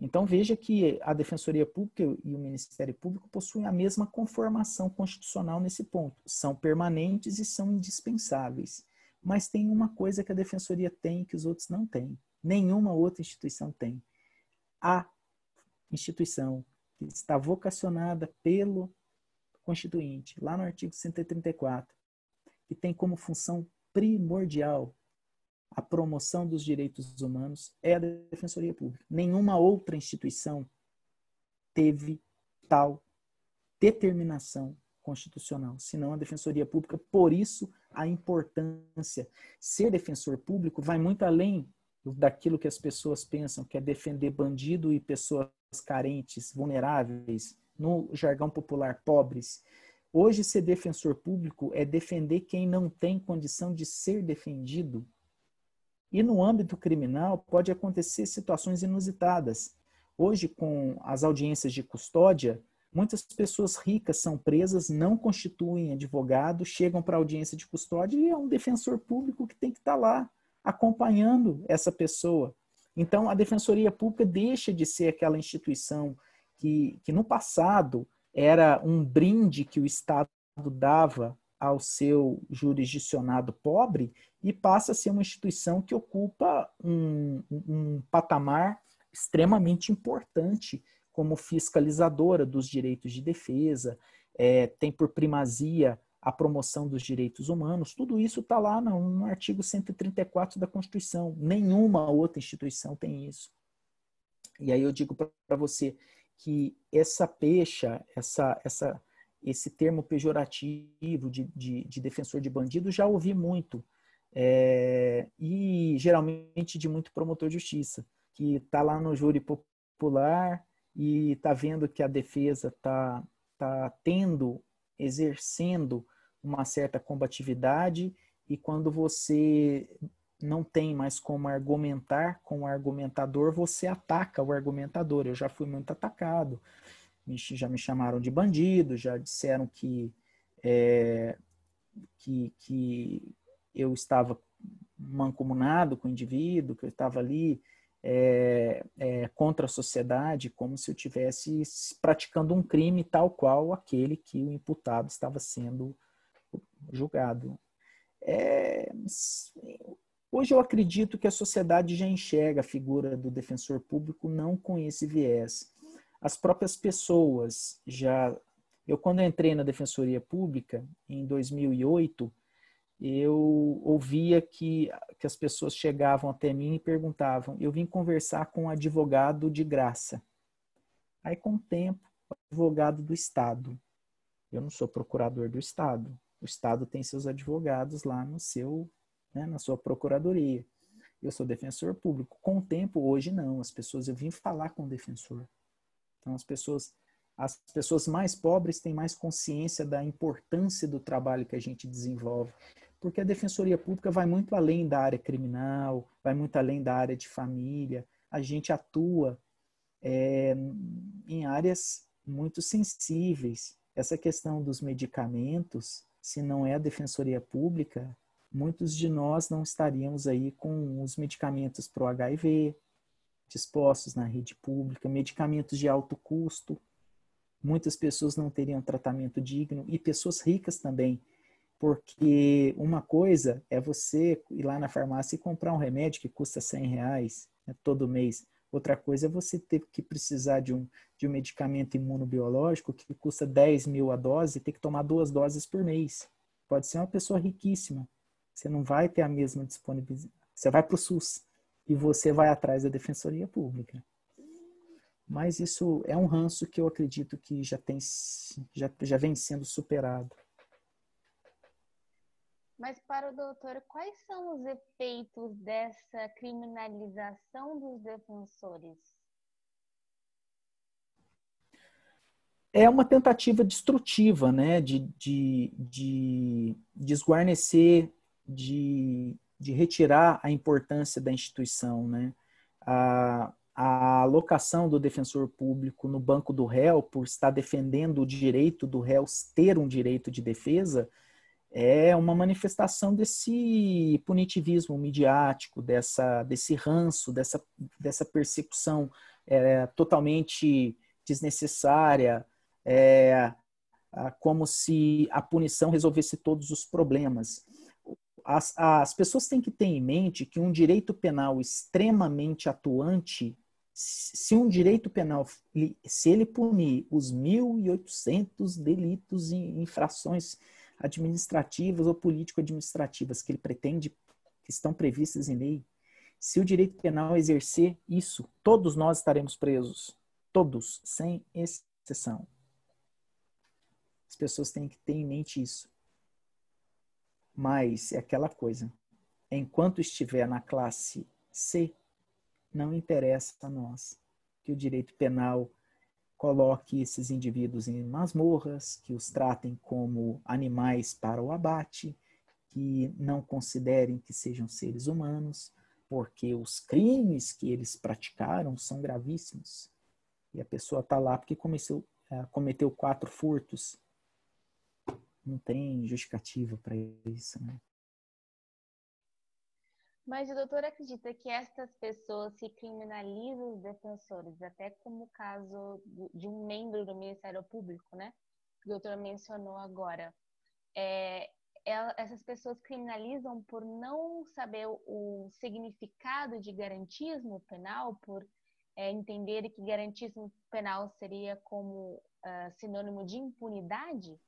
Então veja que a Defensoria Pública e o Ministério Público possuem a mesma conformação constitucional nesse ponto. São permanentes e são indispensáveis. Mas tem uma coisa que a Defensoria tem que os outros não têm. Nenhuma outra instituição tem. A instituição que está vocacionada pelo Constituinte, lá no artigo 134, que tem como função primordial a promoção dos direitos humanos, é a Defensoria Pública. Nenhuma outra instituição teve tal determinação constitucional, senão a defensoria pública. Por isso, a importância. Ser defensor público vai muito além daquilo que as pessoas pensam, que é defender bandido e pessoas carentes, vulneráveis, no jargão popular, pobres. Hoje, ser defensor público é defender quem não tem condição de ser defendido. E no âmbito criminal, pode acontecer situações inusitadas. Hoje, com as audiências de custódia, muitas pessoas ricas são presas, não constituem advogado, chegam para a audiência de custódia e é um defensor público que tem que estar lá acompanhando essa pessoa. Então, a Defensoria Pública deixa de ser aquela instituição que, que no passado era um brinde que o Estado dava ao seu jurisdicionado pobre e passa a ser uma instituição que ocupa um, um patamar extremamente importante como fiscalizadora dos direitos de defesa, é, tem por primazia a promoção dos direitos humanos, tudo isso está lá no, artigo 134 da Constituição. Nenhuma outra instituição tem isso. E aí eu digo para você que essa pecha, essa, essa, esse termo pejorativo de, de, de defensor de bandido, já ouvi muito. É, e geralmente de muito promotor de justiça, que está lá no júri popular e está vendo que a defesa está tá tendo, exercendo uma certa combatividade, e quando você não tem mais como argumentar com o argumentador, você ataca o argumentador. Eu já fui muito atacado, já me chamaram de bandido, já disseram que, é, que, que eu estava mancomunado com o indivíduo, que eu estava ali é, é, contra a sociedade, como se eu tivesse praticando um crime tal qual aquele que o imputado estava sendo julgado. É, hoje eu acredito que a sociedade já enxerga a figura do defensor público não com esse viés. As próprias pessoas já. Eu, quando entrei na Defensoria Pública, em 2008, eu ouvia que, que as pessoas chegavam até mim e perguntavam: eu vim conversar com um advogado de graça. Aí, com o tempo, advogado do Estado. Eu não sou procurador do Estado. O Estado tem seus advogados lá no seu, né, na sua procuradoria. Eu sou defensor público. Com o tempo, hoje não. As pessoas, eu vim falar com o defensor. Então, as pessoas, as pessoas mais pobres têm mais consciência da importância do trabalho que a gente desenvolve. Porque a defensoria pública vai muito além da área criminal, vai muito além da área de família. A gente atua é, em áreas muito sensíveis. Essa questão dos medicamentos, se não é a defensoria pública, muitos de nós não estaríamos aí com os medicamentos para o HIV dispostos na rede pública, medicamentos de alto custo. Muitas pessoas não teriam tratamento digno e pessoas ricas também, porque uma coisa é você ir lá na farmácia e comprar um remédio que custa 100 reais né, todo mês. Outra coisa é você ter que precisar de um, de um medicamento imunobiológico que custa 10 mil a dose e ter que tomar duas doses por mês. Pode ser uma pessoa riquíssima. Você não vai ter a mesma disponibilidade. Você vai para o SUS e você vai atrás da Defensoria Pública. Mas isso é um ranço que eu acredito que já, tem, já, já vem sendo superado. Mas para o doutor, quais são os efeitos dessa criminalização dos defensores? É uma tentativa destrutiva, né, de, de, de desguarnecer, de, de retirar a importância da instituição, né. A, a alocação do defensor público no banco do réu por estar defendendo o direito do réu ter um direito de defesa é uma manifestação desse punitivismo midiático, dessa, desse ranço, dessa, dessa persecução é, totalmente desnecessária, é, como se a punição resolvesse todos os problemas. As, as pessoas têm que ter em mente que um direito penal extremamente atuante, se um direito penal, se ele punir os 1.800 delitos e infrações administrativas ou político-administrativas que ele pretende, que estão previstas em lei, se o direito penal exercer isso, todos nós estaremos presos. Todos, sem exceção. As pessoas têm que ter em mente isso. Mas é aquela coisa. Enquanto estiver na classe C, não interessa a nós que o direito penal coloque esses indivíduos em masmorras, que os tratem como animais para o abate, que não considerem que sejam seres humanos, porque os crimes que eles praticaram são gravíssimos. E a pessoa está lá porque é, cometeu quatro furtos. Não tem justificativa para isso, né? Mas o doutor acredita que estas pessoas que criminalizam os defensores, até como o caso de um membro do Ministério Público, né? Que o doutor mencionou agora, é, essas pessoas criminalizam por não saber o significado de garantismo penal, por é, entender que garantismo penal seria como uh, sinônimo de impunidade?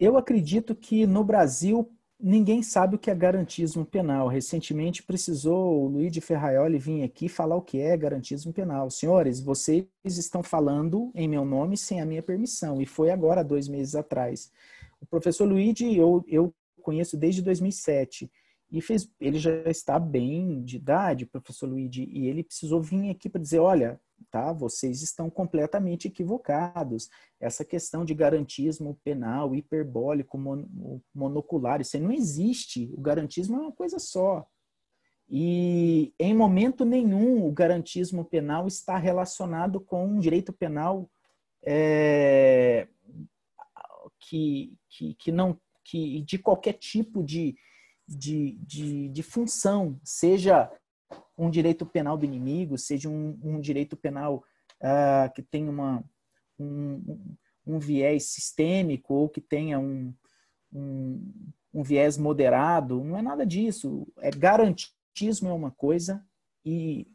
Eu acredito que no Brasil ninguém sabe o que é garantismo penal. Recentemente precisou o Luiz de Ferraioli vir aqui falar o que é garantismo penal. Senhores, vocês estão falando em meu nome sem a minha permissão, e foi agora, dois meses atrás. O professor Luigi eu, eu conheço desde 2007 e fez, ele já está bem de idade, professor Luigi, e ele precisou vir aqui para dizer, olha, tá, vocês estão completamente equivocados. Essa questão de garantismo penal, hiperbólico, monocular, isso não existe. O garantismo é uma coisa só. E em momento nenhum o garantismo penal está relacionado com um direito penal é, que, que, que não que de qualquer tipo de, de, de, de função, seja um direito penal do inimigo, seja um, um direito penal uh, que tenha uma, um, um, viés sistêmico ou que tenha um, um, um viés moderado, não é nada disso. É garantismo é uma coisa e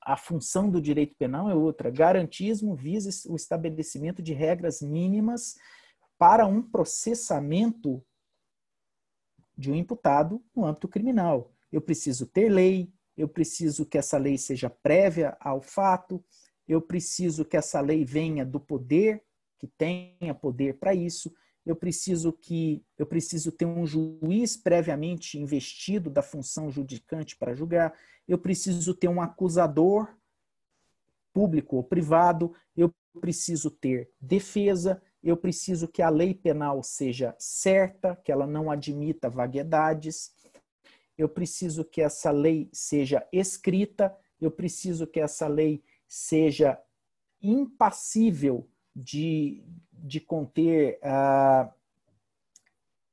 a função do direito penal é outra. Garantismo visa o estabelecimento de regras mínimas para um processamento de um imputado no âmbito criminal. Eu preciso ter lei, eu preciso que essa lei seja prévia ao fato, eu preciso que essa lei venha do poder, que tenha poder para isso, eu preciso que eu preciso ter um juiz previamente investido da função judicante para julgar, eu preciso ter um acusador público ou privado, eu preciso ter defesa, eu preciso que a lei penal seja certa, que ela não admita vaguedades, eu preciso que essa lei seja escrita, eu preciso que essa lei seja impassível de, de conter uh,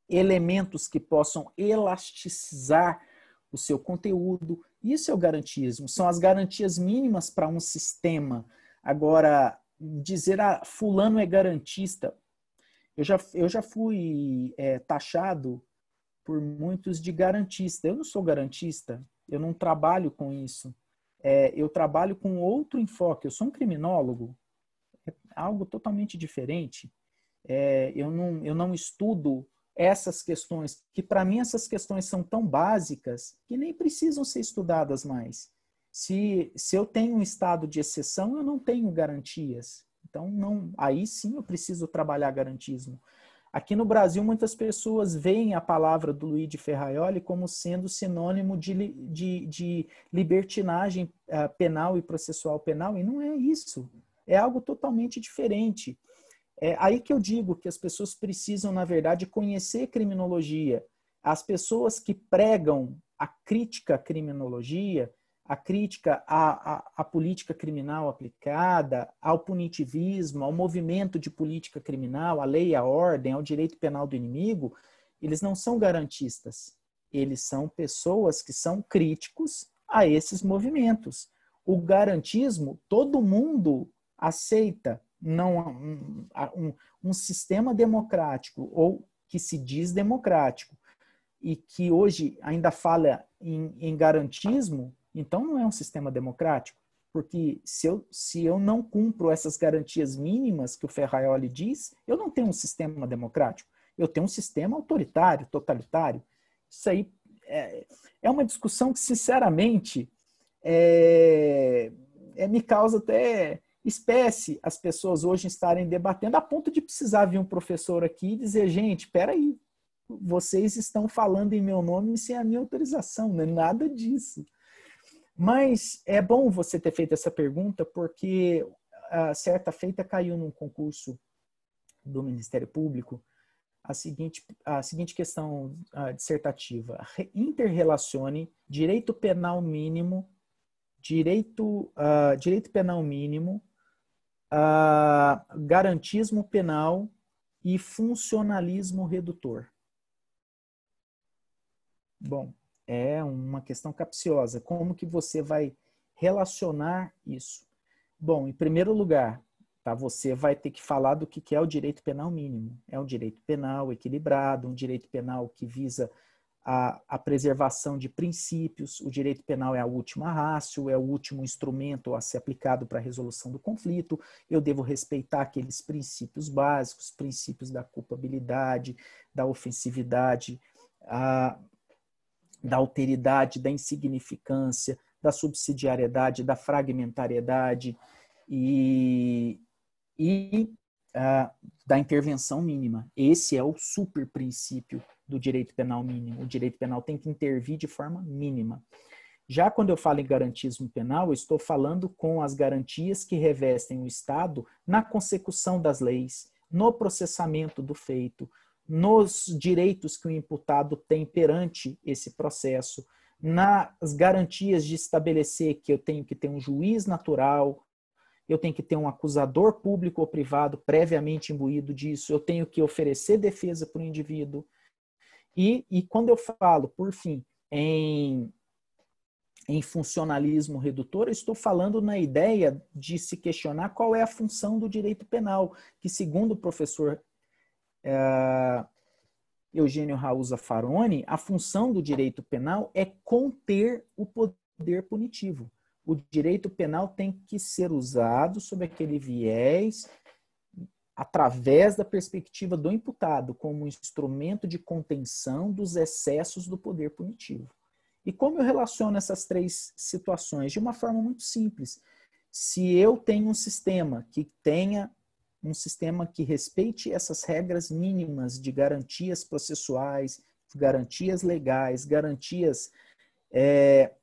elementos que possam elasticizar o seu conteúdo. Isso é o garantismo, são as garantias mínimas para um sistema. Agora, dizer, ah, fulano é garantista. Eu já, eu já fui é, taxado por muitos de garantista. Eu não sou garantista, eu não trabalho com isso. É, eu trabalho com outro enfoque. Eu sou um criminólogo, é algo totalmente diferente. É, eu, não, eu não estudo essas questões, que para mim essas questões são tão básicas que nem precisam ser estudadas mais. Se, se eu tenho um estado de exceção, eu não tenho garantias. Então, não, aí sim eu preciso trabalhar garantismo. Aqui no Brasil, muitas pessoas veem a palavra do Luiz de Ferraioli como sendo sinônimo de, de, de libertinagem uh, penal e processual penal, e não é isso. É algo totalmente diferente. É aí que eu digo que as pessoas precisam, na verdade, conhecer criminologia. As pessoas que pregam a crítica à criminologia, a crítica à, à, à, política criminal aplicada, ao punitivismo, ao movimento de política criminal, à lei, à ordem, ao direito penal do inimigo, eles não são garantistas. Eles são pessoas que são críticos a esses movimentos. O garantismo, todo mundo aceita não um, um, um sistema democrático ou que se diz democrático e que hoje ainda fala em, em garantismo, então não é um sistema democrático, porque se eu, se eu não cumpro essas garantias mínimas que o Ferraioli diz, eu não tenho um sistema democrático, eu tenho um sistema autoritário, totalitário. Isso aí é, é uma discussão que, sinceramente, é, é, me causa até espécie as pessoas hoje estarem debatendo a ponto de precisar vir um professor aqui e dizer, gente, peraí, vocês estão falando em meu nome sem a minha autorização, não é nada disso. Mas é bom você ter feito essa pergunta, porque a certa feita caiu num concurso do Ministério Público a seguinte, a seguinte questão a dissertativa. Interrelacione direito penal mínimo, direito, uh, direito penal mínimo, uh, garantismo penal e funcionalismo redutor. Bom, é uma questão capciosa. Como que você vai relacionar isso? Bom, em primeiro lugar, tá, você vai ter que falar do que é o direito penal mínimo. É um direito penal equilibrado, um direito penal que visa a, a, preservação de princípios, o direito penal é a última rácio, é o último instrumento a ser aplicado para a resolução do conflito, eu devo respeitar aqueles princípios básicos, princípios da culpabilidade, da ofensividade, a, da alteridade, da insignificância, da subsidiariedade, da fragmentariedade e, e uh, da intervenção mínima. Esse é o super princípio do direito penal mínimo. O direito penal tem que intervir de forma mínima. Já quando eu falo em garantismo penal, eu estou falando com as garantias que revestem o Estado na consecução das leis, no processamento do feito, nos direitos que o imputado tem perante esse processo, nas garantias de estabelecer que eu tenho que ter um juiz natural, eu tenho que ter um acusador público ou privado previamente imbuído disso, eu tenho que oferecer defesa para o indivíduo. E, e quando eu falo, por fim, em, em funcionalismo redutor, eu estou falando na ideia de se questionar qual é a função do direito penal, que, segundo o professor é, Eugênio Raul Zaffaroni, a função do direito penal é conter o poder punitivo. O direito penal tem que ser usado sob aquele viés, através da perspectiva do imputado, como instrumento de contenção dos excessos do poder punitivo. E como eu relaciono essas três situações? De uma forma muito simples. Se eu tenho um sistema que tenha um sistema que respeite essas regras mínimas de garantias processuais, garantias legais, garantias é,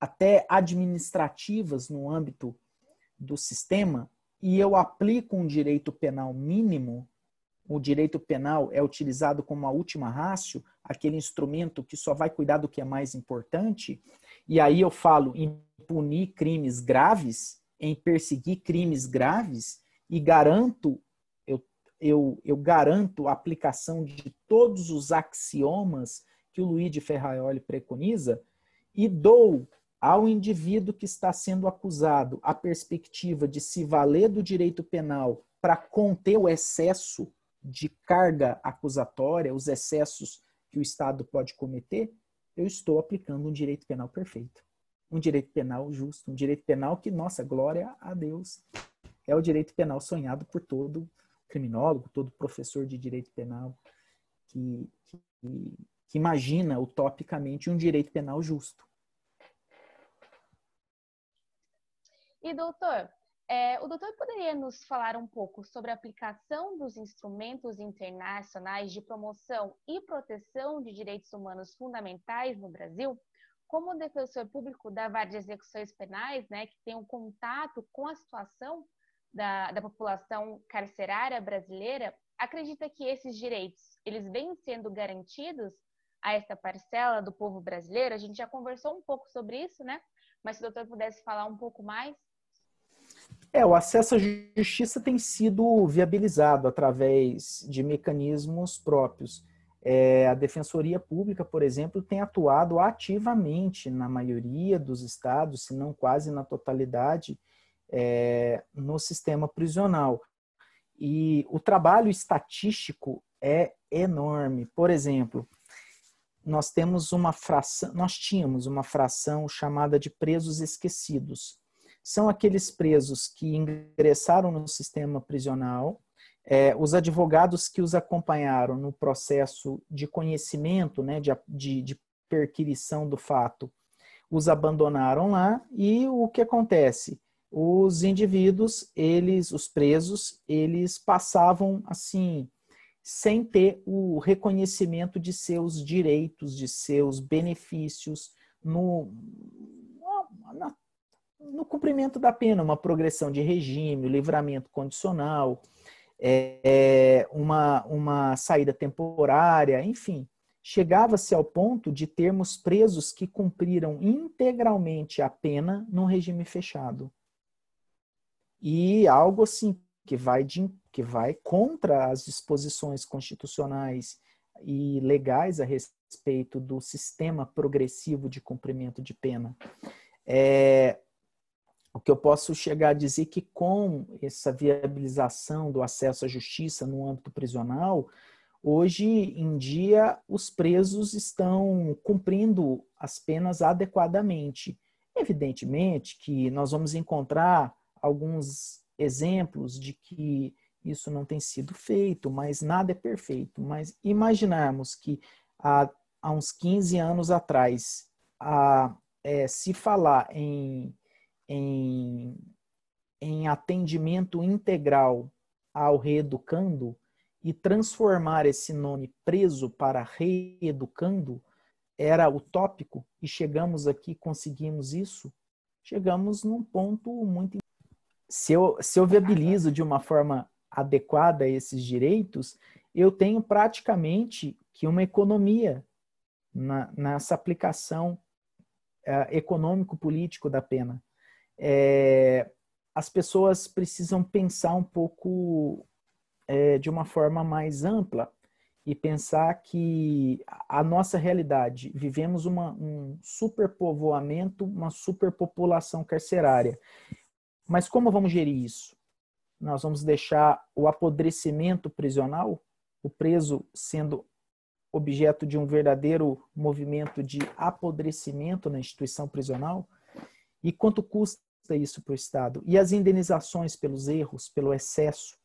até administrativas no âmbito do sistema, e eu aplico um direito penal mínimo, o direito penal é utilizado como a última rácio, aquele instrumento que só vai cuidar do que é mais importante, e aí eu falo em punir crimes graves, em perseguir crimes graves, e garanto, eu, eu, eu garanto a aplicação de todos os axiomas que o Luiz de Ferraioli preconiza e dou ao indivíduo que está sendo acusado a perspectiva de se valer do direito penal para conter o excesso de carga acusatória, os excessos que o Estado pode cometer, eu estou aplicando um direito penal perfeito. Um direito penal justo, um direito penal que, nossa, glória a Deus, é o direito penal sonhado por todo criminólogo, todo professor de direito penal que, que, que imagina utopicamente um direito penal justo. E doutor, é, o doutor poderia nos falar um pouco sobre a aplicação dos instrumentos internacionais de promoção e proteção de direitos humanos fundamentais no Brasil? Como defensor público da vara de execuções penais, né, que tem um contato com a situação da, da população carcerária brasileira, acredita que esses direitos eles vêm sendo garantidos a esta parcela do povo brasileiro? A gente já conversou um pouco sobre isso, né? Mas se o doutor pudesse falar um pouco mais. É, o acesso à justiça tem sido viabilizado através de mecanismos próprios. É, a Defensoria Pública, por exemplo, tem atuado ativamente na maioria dos estados, se não quase na totalidade, é, no sistema prisional. E o trabalho estatístico é enorme. Por exemplo, nós temos uma fração, nós tínhamos uma fração chamada de presos esquecidos. São aqueles presos que ingressaram no sistema prisional, é, os advogados que os acompanharam no processo de conhecimento, né, de, de, de do fato, os abandonaram lá e o que acontece? Os indivíduos, eles, os presos, eles passavam assim, sem ter o reconhecimento de seus direitos, de seus benefícios no, na, no cumprimento da pena, uma progressão de regime, livramento condicional, é, uma, uma saída temporária, enfim. Chegava-se ao ponto de termos presos que cumpriram integralmente a pena num regime fechado. E algo assim que vai de, que vai contra as disposições constitucionais e legais a respeito do sistema progressivo de cumprimento de pena. É, o que eu posso chegar a dizer que com essa viabilização do acesso à justiça no âmbito prisional, hoje em dia os presos estão cumprindo as penas adequadamente. Evidentemente que nós vamos encontrar alguns exemplos de que isso não tem sido feito, mas nada é perfeito. Mas imaginarmos que há, há uns 15 anos atrás, a, é, se falar em, em, em atendimento integral ao reeducando e transformar esse nome preso para reeducando era utópico e chegamos aqui, conseguimos isso, chegamos num ponto muito se eu, se eu viabilizo de uma forma adequada esses direitos, eu tenho praticamente que uma economia na, nessa aplicação é, econômico-político da pena. É, as pessoas precisam pensar um pouco é, de uma forma mais ampla e pensar que a nossa realidade, vivemos uma, um superpovoamento, uma superpopulação carcerária. Mas como vamos gerir isso? Nós vamos deixar o apodrecimento prisional, o preso sendo objeto de um verdadeiro movimento de apodrecimento na instituição prisional? E quanto custa isso para o Estado? E as indenizações pelos erros, pelo excesso?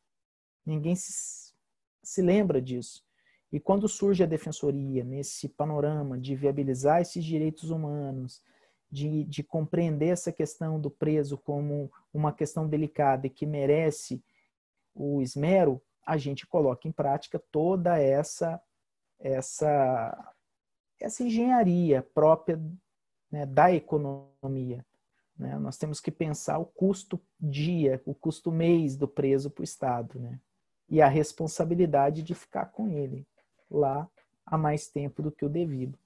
Ninguém se, se lembra disso. E quando surge a defensoria nesse panorama de viabilizar esses direitos humanos, de, de compreender essa questão do preso como uma questão delicada e que merece o esmero, a gente coloca em prática toda essa essa essa engenharia própria né, da economia. Né? Nós temos que pensar o custo dia, o custo mês do preso para o Estado, né? e a responsabilidade de ficar com ele lá há mais tempo do que o devido.